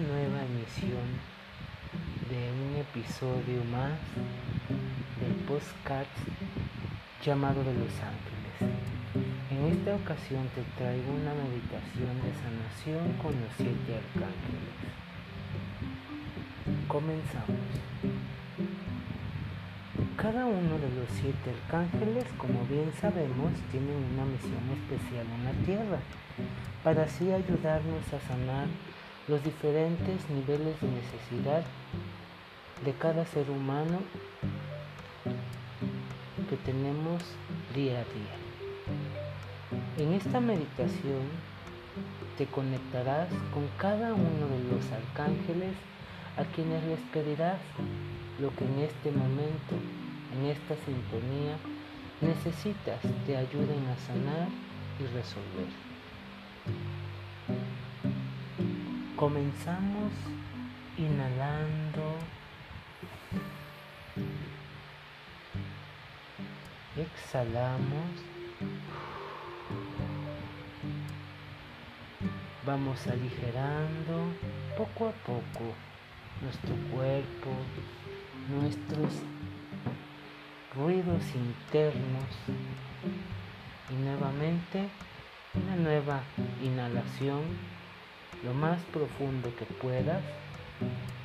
nueva emisión de un episodio más del podcast llamado de Los Ángeles. En esta ocasión te traigo una meditación de sanación con los siete arcángeles. Comenzamos. Cada uno de los siete arcángeles, como bien sabemos, tienen una misión especial en la tierra, para así ayudarnos a sanar los diferentes niveles de necesidad de cada ser humano que tenemos día a día. En esta meditación te conectarás con cada uno de los arcángeles a quienes les pedirás lo que en este momento en esta sintonía necesitas te ayuden a sanar y resolver. Comenzamos inhalando, exhalamos, vamos aligerando poco a poco nuestro cuerpo, nuestros ruidos internos. Y nuevamente una nueva inhalación lo más profundo que puedas.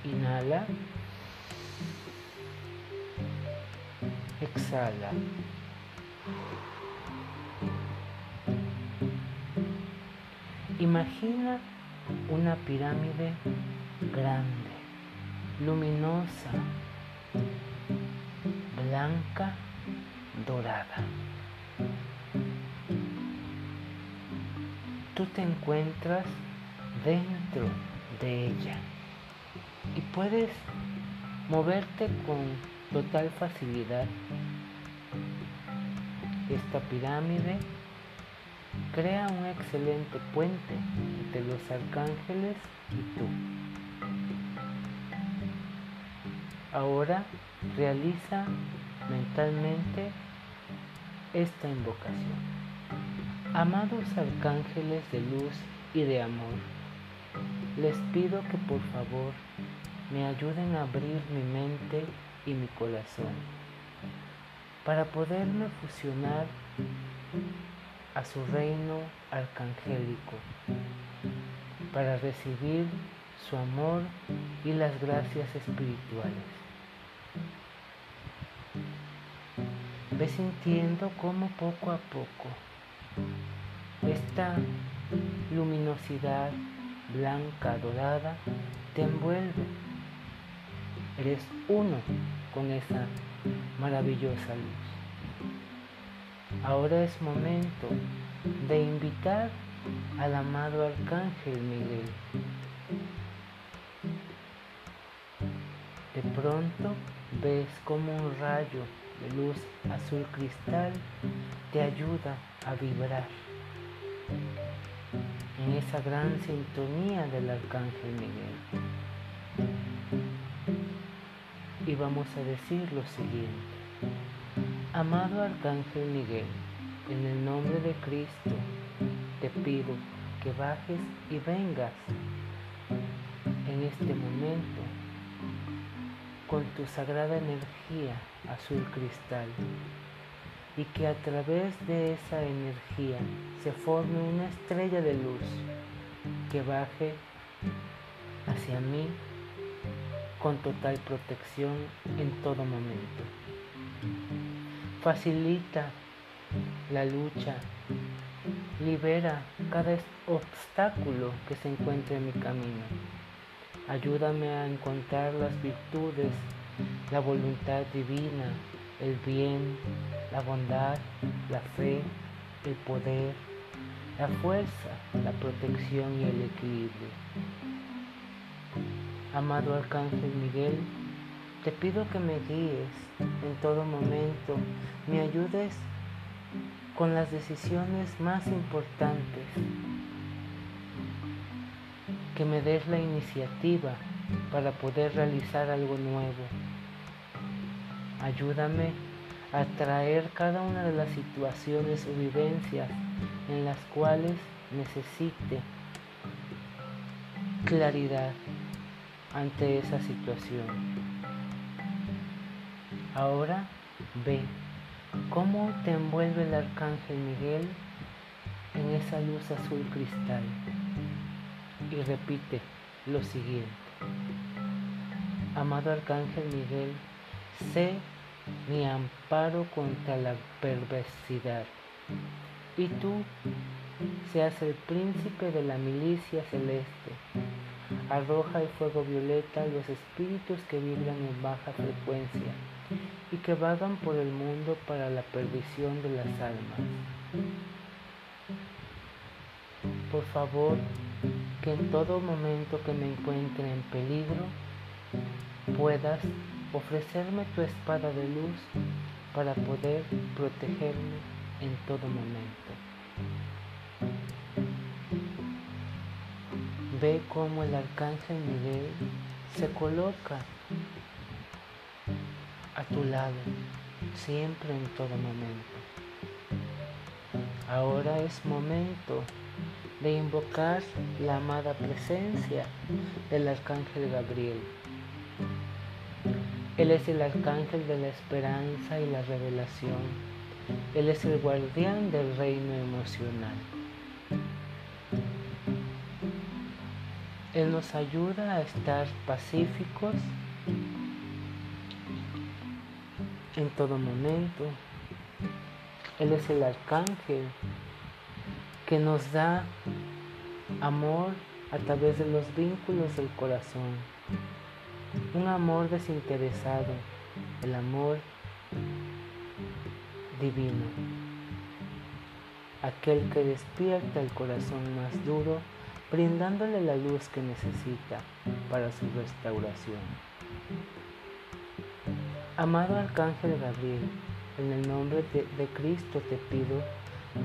Inhala. Exhala. Imagina una pirámide grande, luminosa, blanca, dorada. Tú te encuentras dentro de ella y puedes moverte con total facilidad. Esta pirámide crea un excelente puente entre los arcángeles y tú. Ahora realiza mentalmente esta invocación. Amados arcángeles de luz y de amor, les pido que por favor me ayuden a abrir mi mente y mi corazón para poderme fusionar a su reino arcangélico, para recibir su amor y las gracias espirituales. Ve sintiendo cómo poco a poco esta luminosidad blanca, dorada, te envuelve. Eres uno con esa maravillosa luz. Ahora es momento de invitar al amado Arcángel Miguel. De pronto ves como un rayo de luz azul cristal te ayuda a vibrar en esa gran sintonía del Arcángel Miguel. Y vamos a decir lo siguiente. Amado Arcángel Miguel, en el nombre de Cristo, te pido que bajes y vengas en este momento con tu sagrada energía azul cristal y que a través de esa energía se forme una estrella de luz que baje hacia mí con total protección en todo momento. Facilita la lucha, libera cada obstáculo que se encuentre en mi camino. Ayúdame a encontrar las virtudes, la voluntad divina, el bien, la bondad, la fe, el poder, la fuerza, la protección y el equilibrio. Amado Arcángel Miguel, te pido que me guíes en todo momento, me ayudes con las decisiones más importantes, que me des la iniciativa para poder realizar algo nuevo Ayúdame a traer cada una de las situaciones o vivencias en las cuales necesite claridad ante esa situación. Ahora ve cómo te envuelve el arcángel Miguel en esa luz azul cristal y repite lo siguiente. Amado arcángel Miguel, sé mi amparo contra la perversidad y tú seas el príncipe de la milicia celeste. Arroja el fuego violeta a los espíritus que vibran en baja frecuencia y que vagan por el mundo para la perdición de las almas. Por favor, que en todo momento que me encuentre en peligro, puedas ofrecerme tu espada de luz para poder protegerme en todo momento. Ve cómo el arcángel Miguel se coloca a tu lado, siempre en todo momento. Ahora es momento de invocar la amada presencia del arcángel Gabriel. Él es el arcángel de la esperanza y la revelación. Él es el guardián del reino emocional. Él nos ayuda a estar pacíficos en todo momento. Él es el arcángel que nos da amor a través de los vínculos del corazón. Un amor desinteresado, el amor divino. Aquel que despierta el corazón más duro, brindándole la luz que necesita para su restauración. Amado Arcángel Gabriel, en el nombre de, Cristo te pido,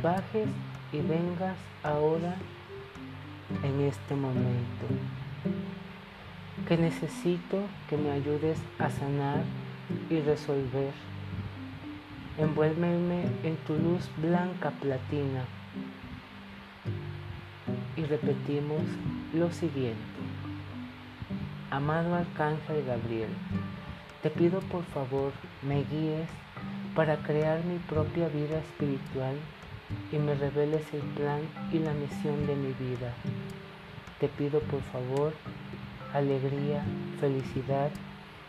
bajes y vengas ahora en este momento. Que necesito que me ayudes a sanar y resolver. Envuélveme en tu luz blanca platina. Y repetimos lo siguiente. Amado Arcángel Gabriel, te pido por favor me guíes para crear mi propia vida espiritual y me reveles el plan y la misión de mi vida. Te pido por favor alegría, felicidad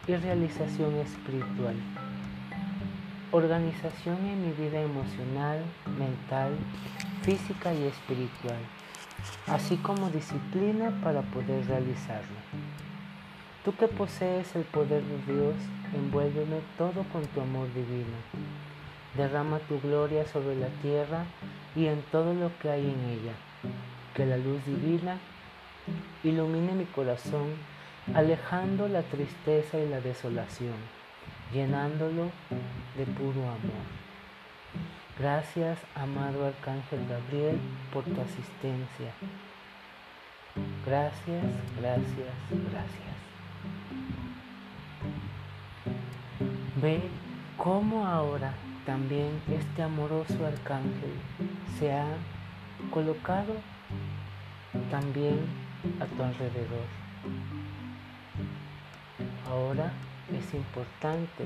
y realización espiritual. Organización en mi vida emocional, mental, física y espiritual, así como disciplina para poder realizarlo. Tú que posees el poder de Dios, envuélveme todo con tu amor divino Derrama tu gloria sobre la tierra y en todo lo que hay en ella. Que la luz divina ilumine mi corazón, alejando la tristeza y la desolación, llenándolo de puro amor. Gracias, amado Arcángel Gabriel, por tu asistencia. Gracias, gracias, gracias. Ve cómo ahora también este amoroso arcángel se ha colocado también a tu alrededor. Ahora es importante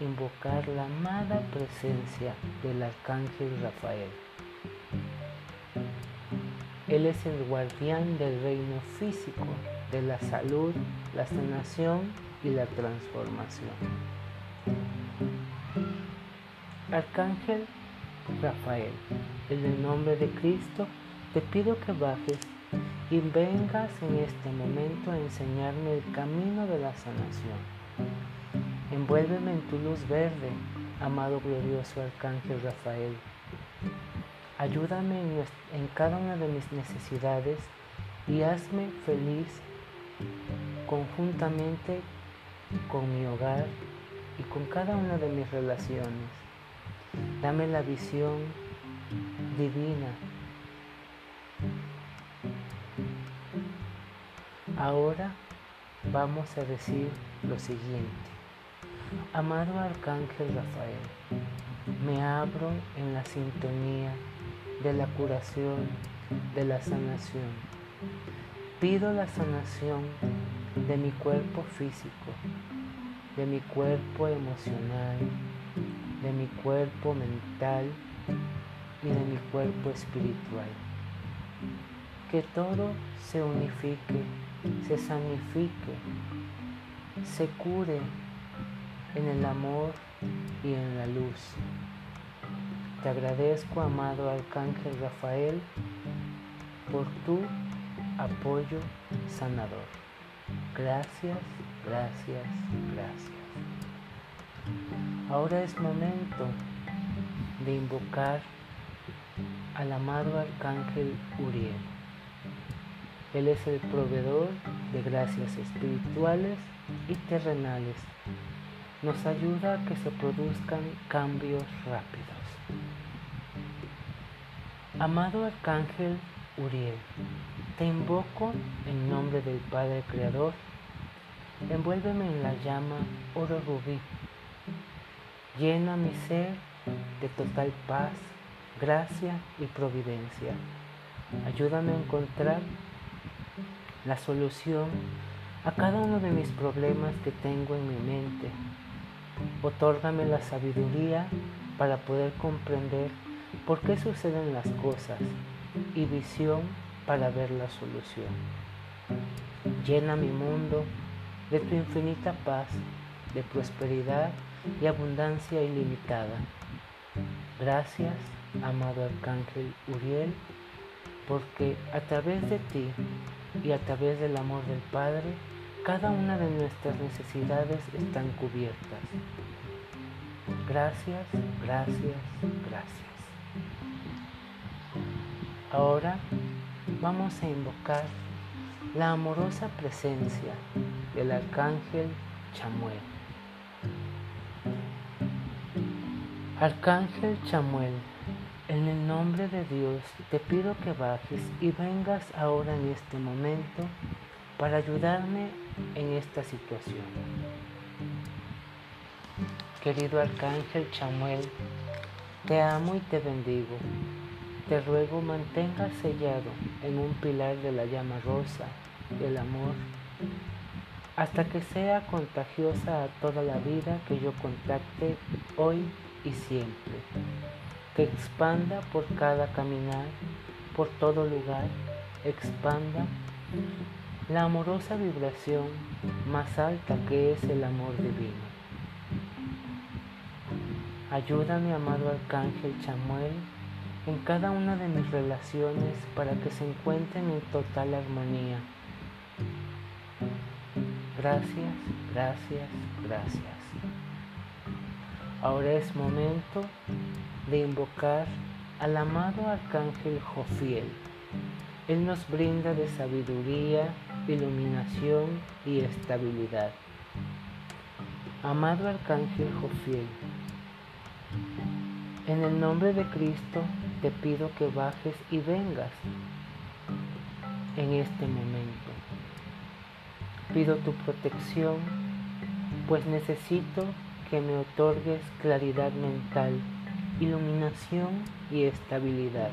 invocar la amada presencia del arcángel Rafael. Él es el guardián del reino físico, de la salud, la sanación y la transformación. Arcángel Rafael, en el nombre de Cristo, te pido que bajes y vengas en este momento a enseñarme el camino de la sanación. Envuélveme en tu luz verde, amado glorioso Arcángel Rafael. Ayúdame en, cada una de mis necesidades y hazme feliz conjuntamente con mi hogar y con cada una de mis relaciones. Dame la visión divina. Ahora vamos a decir lo siguiente. Amado Arcángel Rafael, me abro en la sintonía de la curación, de la sanación. Pido la sanación de mi cuerpo físico, de mi cuerpo emocional, de mi cuerpo mental y de mi cuerpo espiritual. Que todo se unifique, se sanifique, se cure en el amor y en la luz. Te agradezco, amado Arcángel Rafael, por tu apoyo sanador. Gracias, gracias, gracias. Ahora es momento de invocar al amado Arcángel Uriel. Él es el proveedor de gracias espirituales y terrenales. Nos ayuda a que se produzcan cambios rápidos. Amado Arcángel Uriel, te invoco en nombre del Padre Creador. Envuélveme en la llama oro rubí. Llena mi ser de total paz, gracia y providencia. Ayúdame a encontrar la solución a cada uno de mis problemas que tengo en mi mente. Otórgame la sabiduría para poder comprender por qué suceden las cosas y visión para ver la solución. Llena mi mundo de tu infinita paz, de prosperidad y abundancia ilimitada. Gracias, amado Arcángel Uriel, porque a través de ti y a través del amor del Padre, cada una de nuestras necesidades están cubiertas. Gracias, gracias, gracias. Ahora vamos a invocar la amorosa presencia del Arcángel Chamuel. Arcángel Chamuel, en el nombre de Dios te pido que bajes y vengas ahora en este momento para ayudarme en esta situación. Querido Arcángel Chamuel, te amo y te bendigo. Te ruego mantengas sellado en un pilar de la llama rosa del amor hasta que sea contagiosa a toda la vida que yo contacte hoy y siempre, expanda por cada caminar, por todo lugar, expanda la amorosa vibración más alta que es el amor divino. Ayúdame, amado Arcángel Chamuel, en cada una de mis relaciones para que se encuentren en total armonía. Gracias, gracias, gracias. Ahora es momento de invocar al amado arcángel Jofiel. Él nos brinda de sabiduría, iluminación y estabilidad. Amado arcángel Jofiel, en el nombre de Cristo te pido que bajes y vengas en este momento. Pido tu protección, pues necesito que me otorgues claridad mental, iluminación y estabilidad.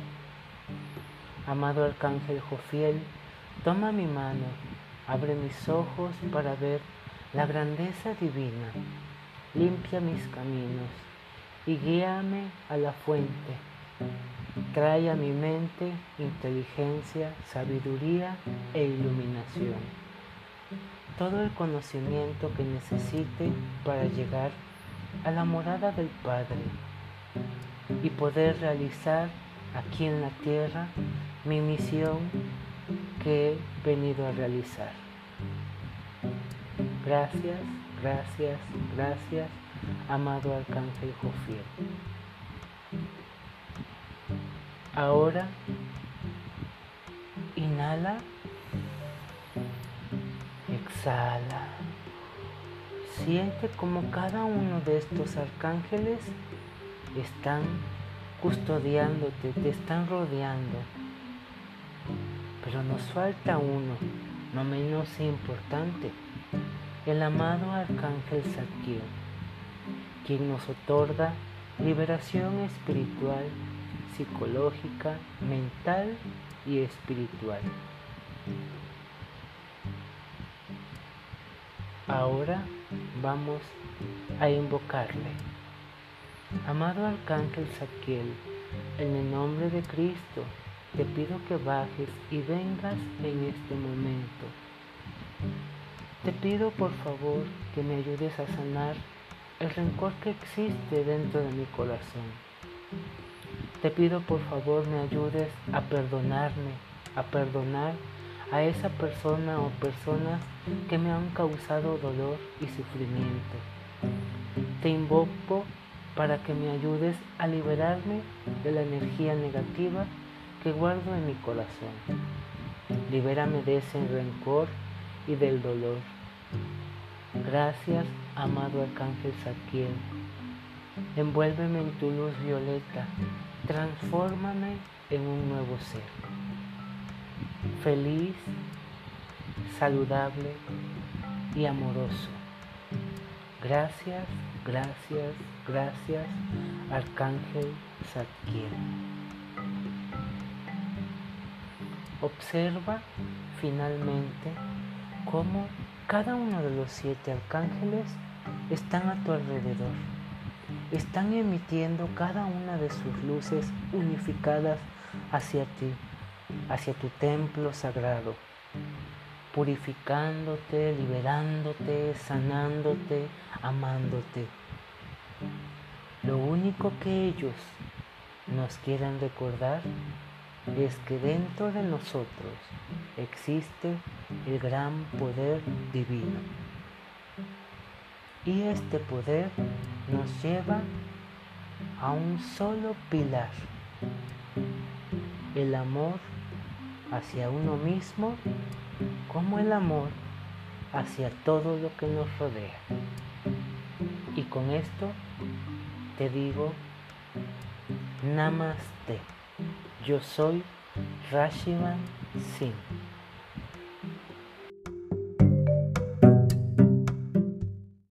Amado Arcángel Jofiel, toma mi mano, abre mis ojos para ver la grandeza divina, limpia mis caminos y guíame a la fuente. Trae a mi mente inteligencia, sabiduría e iluminación. Todo el conocimiento que necesite para llegar a la morada del Padre y poder realizar aquí en la tierra mi misión que he venido a realizar. Gracias, gracias, gracias, amado Arcángel Jofiel. Ahora, inhala, exhala. Siente como cada uno de estos arcángeles están custodiándote, te están rodeando. Pero nos falta uno, no menos importante, el amado arcángel Saquiel, quien nos otorga liberación espiritual, psicológica, mental y espiritual. Ahora vamos a invocarle. Amado Arcángel Saquiel, en el nombre de Cristo, te pido que bajes y vengas en este momento. Te pido por favor que me ayudes a sanar el rencor que existe dentro de mi corazón. Te pido por favor me ayudes a perdonarme, a perdonar a esa persona o personas que me han causado dolor y sufrimiento. Te invoco para que me ayudes a liberarme de la energía negativa que guardo en mi corazón. Libérame de ese rencor y del dolor. Gracias, amado Arcángel Saquiel. Envuélveme en tu luz violeta. Transfórmame en un nuevo ser. Feliz, saludable y amoroso. Gracias, gracias, gracias, Arcángel Saquiel. Observa finalmente cómo cada uno de los siete arcángeles están a tu alrededor. Están emitiendo cada una de sus luces unificadas hacia ti, hacia tu templo sagrado, purificándote, liberándote, sanándote, amándote. Lo único que ellos nos quieren recordar es que dentro de nosotros existe el gran poder divino. Y este poder nos lleva a un solo pilar, el amor hacia uno mismo como el amor hacia todo lo que nos rodea. Y con esto te digo, namaste. Yo soy Rashivan Singh.